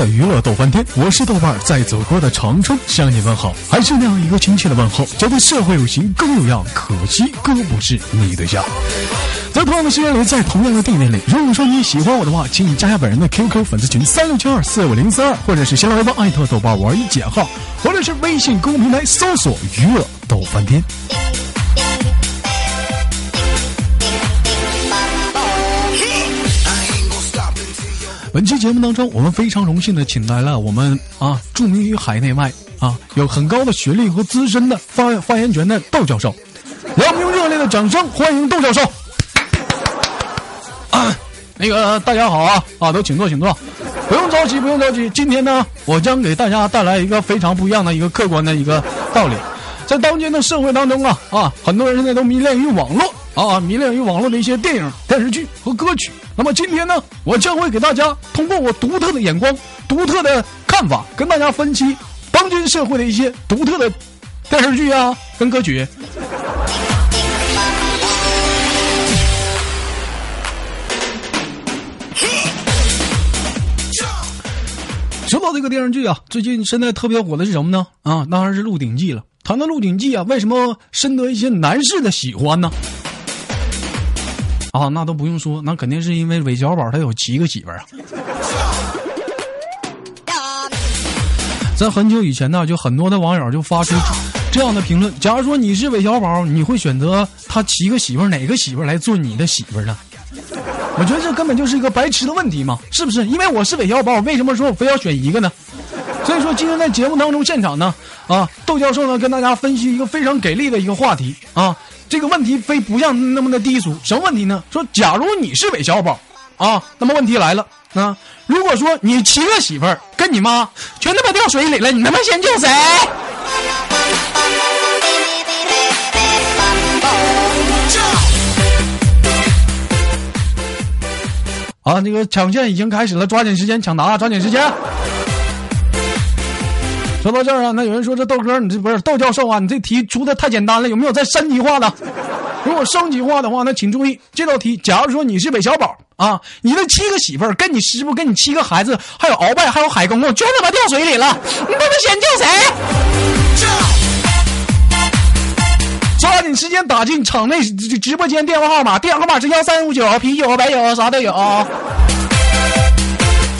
的娱乐逗翻天，我是豆瓣儿，在祖国的长春向你问好，还是那样一个亲切的问候，觉得社会有型更有样，可惜哥不是你对象。在同样的时间里，在同样的地点里，如果说你喜欢我的话，请你加下本人的 QQ 粉丝群三六七二四五零三二，或者是新浪微博艾特豆瓣玩一减号，或者是微信公众平台搜索娱乐逗翻天。本期节目当中，我们非常荣幸的请来了我们啊著名于海内外啊有很高的学历和资深的发发言权的窦教授，让我们用热烈的掌声欢迎窦教授。啊，那个大家好啊啊，都请坐，请坐，不用着急，不用着急。今天呢，我将给大家带来一个非常不一样的一个客观的一个道理，在当今的社会当中啊啊，很多人现在都迷恋于网络啊，迷恋于网络的一些电影、电视剧和歌曲。那么今天呢，我将会给大家通过我独特的眼光、独特的看法，跟大家分析当今社会的一些独特的电视剧啊跟歌曲。说到这个电视剧啊，最近现在特别火的是什么呢？啊，当然是《鹿鼎记》了。谈到《鹿鼎记》啊，为什么深得一些男士的喜欢呢？啊，那都不用说，那肯定是因为韦小宝他有七个媳妇儿啊。在很久以前呢，就很多的网友就发出这样的评论：假如说你是韦小宝，你会选择他七个媳妇儿哪个媳妇儿来做你的媳妇儿呢？我觉得这根本就是一个白痴的问题嘛，是不是？因为我是韦小宝，为什么说我非要选一个呢？所以说今天在节目当中现场呢，啊，窦教授呢跟大家分析一个非常给力的一个话题啊。这个问题非不像那么的低俗，什么问题呢？说假如你是韦小宝，啊，那么问题来了啊，如果说你七个媳妇儿跟你妈全他妈掉水里了，你他妈先救谁？啊，这个抢线已经开始了，抓紧时间抢答，抓紧时间。说到这儿啊，那有人说这豆哥，你这不是豆教授啊？你这题出的太简单了，有没有再升级化的？如果升级化的话，那请注意这道题。假如说你是韦小宝啊，你的七个媳妇儿跟你师傅跟你七个孩子，还有鳌拜，还有海公公，全他妈掉水里了，你他妈先救谁？抓紧时间打进场内直播间电话号码，电话号码是幺三五九，啤酒、白酒啥都有。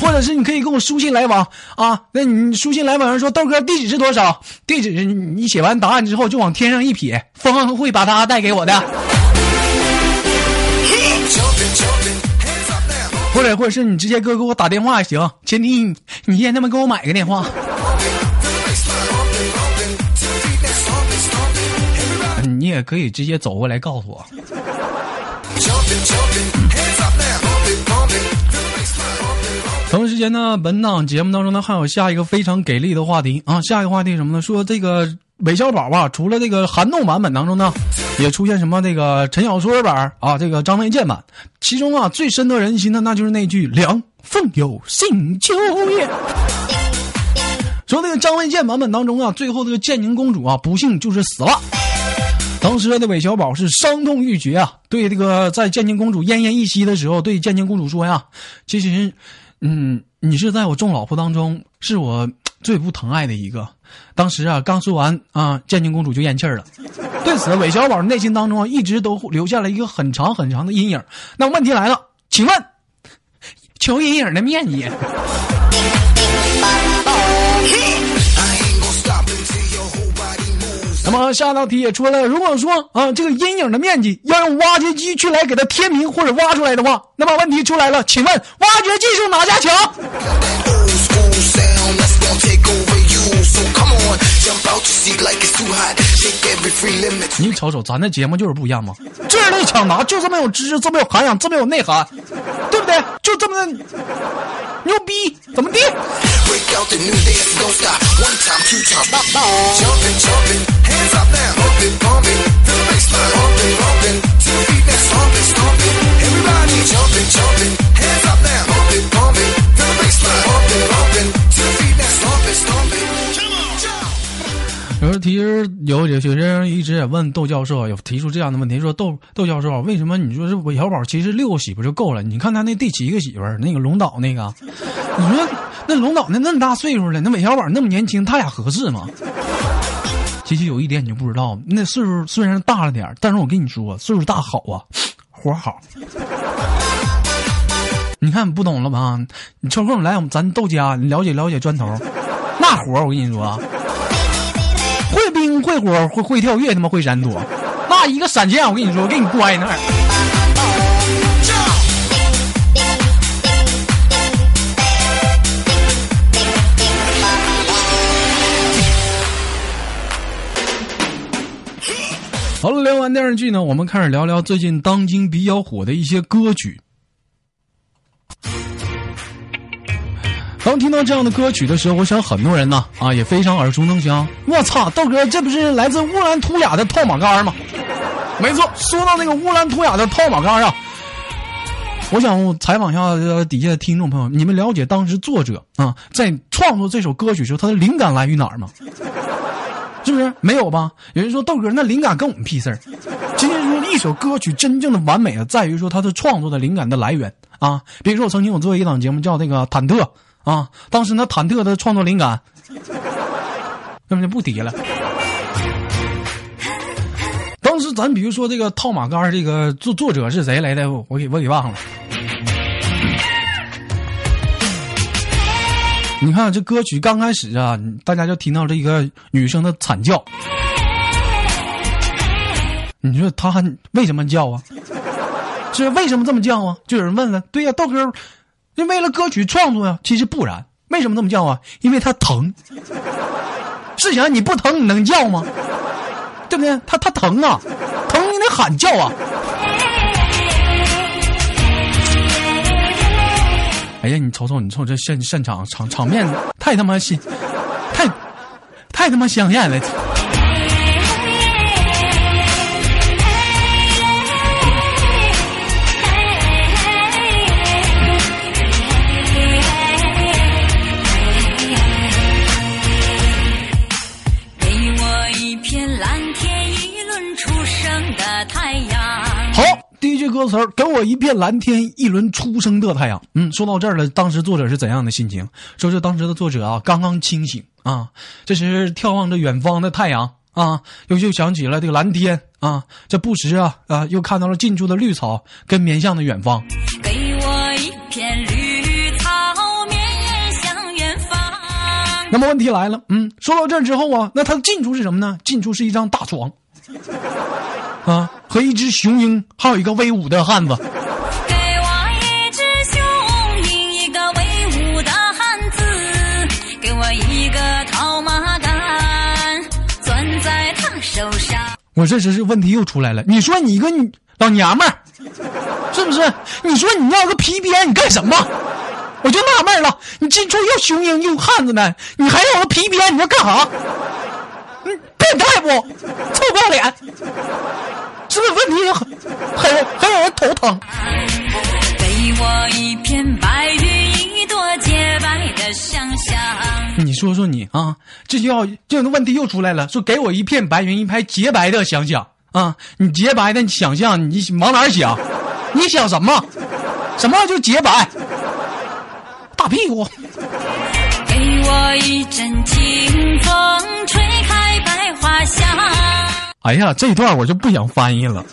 或者是你可以跟我书信来往啊，那你书信来往上说豆哥地址是多少？地址你写完答案之后就往天上一撇，风会把它带给我的。或者或者是你直接哥给我打电话也行，前提你先他妈给我买个电话。你也可以直接走过来告诉我。同时间呢，本档节目当中呢，还有下一个非常给力的话题啊！下一个话题什么呢？说这个韦小宝啊，除了这个寒冻版本当中呢，也出现什么这个陈小春版啊，这个张卫健版，其中啊最深得人心的那就是那句“凉凤有信秋叶”。说这个张卫健版本当中啊，最后这个建宁公主啊，不幸就是死了。当时的韦小宝是伤痛欲绝啊，对这个在建宁公主奄奄一息的时候，对建宁公主说呀：“其实。”嗯，你是在我众老婆当中是我最不疼爱的一个。当时啊，刚说完啊，建宁公主就咽气儿了。对此，韦小宝内心当中啊，一直都留下了一个很长很长的阴影。那问题来了，请问，求阴影的面积？那么下道题也出来了，如果说啊，这个阴影的面积要用挖掘机去来给它填平或者挖出来的话，那么问题出来了，请问挖掘技术哪家强？你瞅瞅，咱的节目就是不一样嘛，智力抢答就这么有知识，这么有涵养，这么有内涵，对不对？就这么牛逼，怎么地？有时其实有有学生一直也问窦教授，有提出这样的问题，说窦窦教授，为什么你说这韦小宝其实六个媳妇就够了？你看他那第七个媳妇儿，那个龙岛那个，你说那龙岛那那么大岁数了，那韦小宝那么年轻，他俩合适吗？其实有一点你就不知道，那岁数虽然大了点但是我跟你说，岁数大好啊，活好。你看不懂了吧？你抽空来我们咱窦家，你了解了解砖头，那活我跟你说。会火会会跳跃，他妈会闪躲，那一个闪现，我跟你说，我给你乖那儿。好了，聊完电视剧呢，我们开始聊聊最近当今比较火的一些歌曲。当听到这样的歌曲的时候，我想很多人呢啊也非常耳熟能详。我操，豆哥，这不是来自乌兰图雅的套马杆吗？没错，说到那个乌兰图雅的套马杆啊，我想采访一下底下的听众朋友，你们了解当时作者啊在创作这首歌曲时候，他的灵感来于哪儿吗？是不是没有吧？有人说豆哥，那灵感跟我们屁事儿。其实说一首歌曲真正的完美啊，在于说它的创作的灵感的来源啊。比如说，我曾经我做一档节目叫那个忐忑。啊，当时那忐忑的创作灵感，根本就不提了。当时咱比如说这个套马杆这个作作者是谁来的？我给我给忘了。你看这歌曲刚开始啊，大家就听到这一个女生的惨叫。你说她为什么叫啊？是为什么这么叫啊？就有人问了，对呀，豆哥。就为了歌曲创作呀？其实不然，为什么这么叫啊？因为他疼。试想，你不疼你能叫吗？对不对？他他疼啊，疼你得喊叫啊。哎呀，你瞅瞅，你瞅这现现场场场面太他妈新，太太他妈香艳了。歌词儿给我一片蓝天，一轮初升的太阳。嗯，说到这儿了，当时作者是怎样的心情？说是当时的作者啊，刚刚清醒啊，这时眺望着远方的太阳啊，又又想起了这个蓝天啊，这不时啊啊，又看到了近处的绿草跟面向的远方。给我一片绿草，绵向远方。那么问题来了，嗯，说到这儿之后啊，那它的近处是什么呢？近处是一张大床。啊，和一只雄鹰，还有一个威武的汉子。给我一只雄鹰，一个威武的汉子，给我一个套马杆，攥在他手上。我这时是问题又出来了，你说你一个老娘们儿，是不是？你说你要个皮鞭，你干什么？我就纳闷了，你近处又雄鹰又汉子呢，你还要个皮鞭，你要干啥？你变态不？臭不要脸！这个问题很很很让人头疼。给我一片白云，一朵洁白的想象。你说说你啊，这就要这样的问题又出来了。说给我一片白云，一排洁白的想想啊，你洁白的想象，你往哪儿想？你想什么？什么就洁白？大屁股。给我一阵清风，吹开百花香。哎呀，这段我就不想翻译了。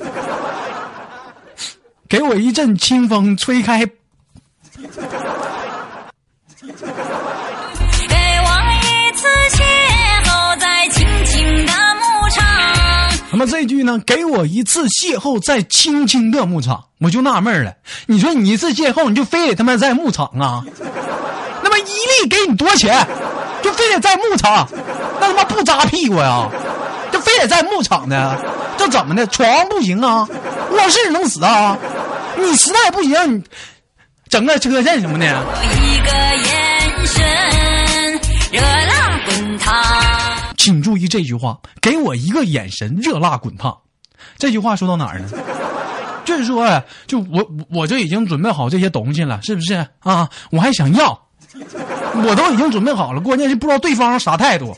给我一阵清风，吹开。给我一次邂逅在青青的牧场。那么这句呢？给我一次邂逅在青青的牧场，我就纳闷了。你说你一次邂逅，你就非得他妈在牧场啊？那么一粒给你多少钱？就非得在牧场？那他妈不扎屁股呀？就非得在牧场呢？这怎么的？床不行啊？卧室能死啊？你实在不行，你整个车震什么的。一个眼神，热辣滚烫。请注意这句话，给我一个眼神，热辣滚烫。这句话说到哪儿呢？就是说，就我我就已经准备好这些东西了，是不是啊？我还想要，我都已经准备好了，关键是不知道对方啥态度。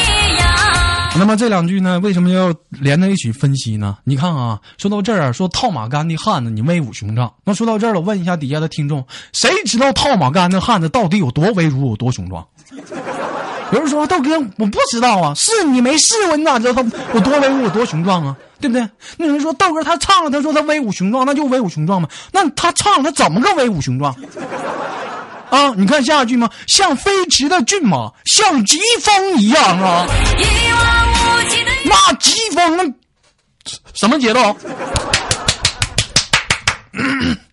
那么这两句呢，为什么要连在一起分析呢？你看啊，说到这儿，说套马杆的汉子你威武雄壮。那说到这儿了，问一下底下的听众，谁知道套马杆的汉子到底有多威武、有多雄壮？有人说豆哥，我不知道啊，是你没试过，你咋知道他有多威武、多雄壮啊？对不对？那有人说豆哥他唱了，他说他威武雄壮，那就威武雄壮嘛。那他唱他怎么个威武雄壮？啊，你看下一句吗？像飞驰的骏马，像疾风一样啊！那疾风，什么节奏？唱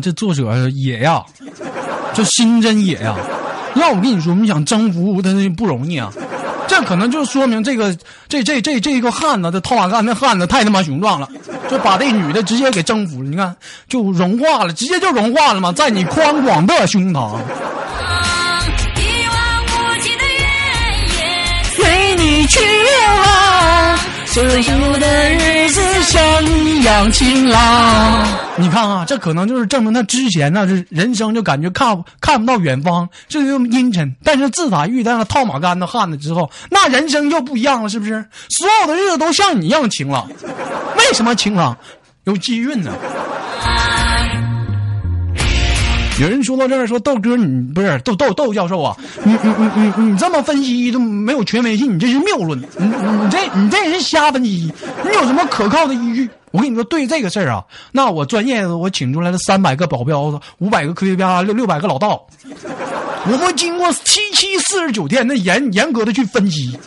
这作者野呀，这心真野呀！要我跟你说，你想征服他那不容易啊。这可能就说明这个这这这这个汉子，这套马杆的汉子太他妈雄壮了，就把这女的直接给征服了。你看，就融化了，直接就融化了嘛，在你宽广的胸膛。随你去流浪。所有的日是像一样晴朗。你看啊，这可能就是证明他之前那，是人生就感觉看看不到远方，这就阴沉。但是自打遇到了套马杆的汉子之后，那人生就不一样了，是不是？所有的日子都像你一样晴朗。为什么晴朗？有机运呢。有人说到这儿，说豆哥，你不是豆豆豆教授啊？你你你你你这么分析都没有权威性，你这是谬论。你你这你这是瞎分析，你有什么可靠的依据？我跟你说，对这个事儿啊，那我专业我请出来了三百个保镖子，五百个科学家，六六百个老道，我们经过七七四十九天的严严格的去分析，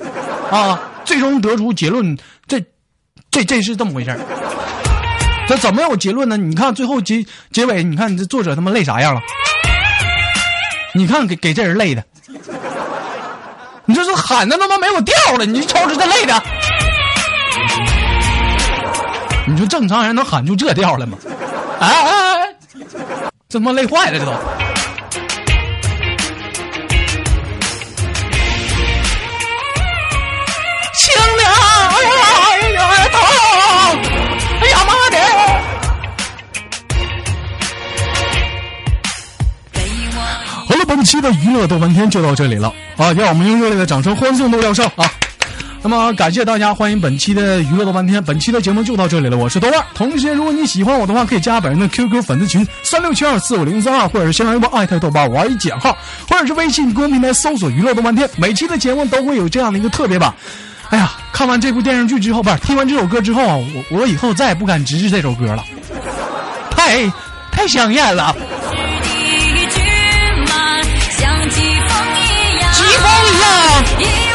啊，最终得出结论，这这这是这么回事儿。这怎么有结论呢？你看最后结结尾，你看你这作者他妈累啥样了？你看给给这人累的，你这是喊的他妈没有调了，你瞅瞅这累的。你说正常人能喊出这调来吗？哎哎哎，这他妈累坏了，这都。本期的娱乐豆翻天就到这里了啊！让我们用热烈的掌声欢送豆教授啊！那么感谢大家，欢迎本期的娱乐豆半天。本期的节目就到这里了，我是豆瓣。同时，如果你喜欢我的话，可以加本人的 QQ 粉丝群三六七二四五零三二，或者是新浪微博艾特豆瓣玩一减号，或者是微信公众平台搜索娱乐豆半天。每期的节目都会有这样的一个特别版。哎呀，看完这部电视剧之后，不是听完这首歌之后，我我以后再也不敢直视这首歌了，太太香艳了。疾风一啊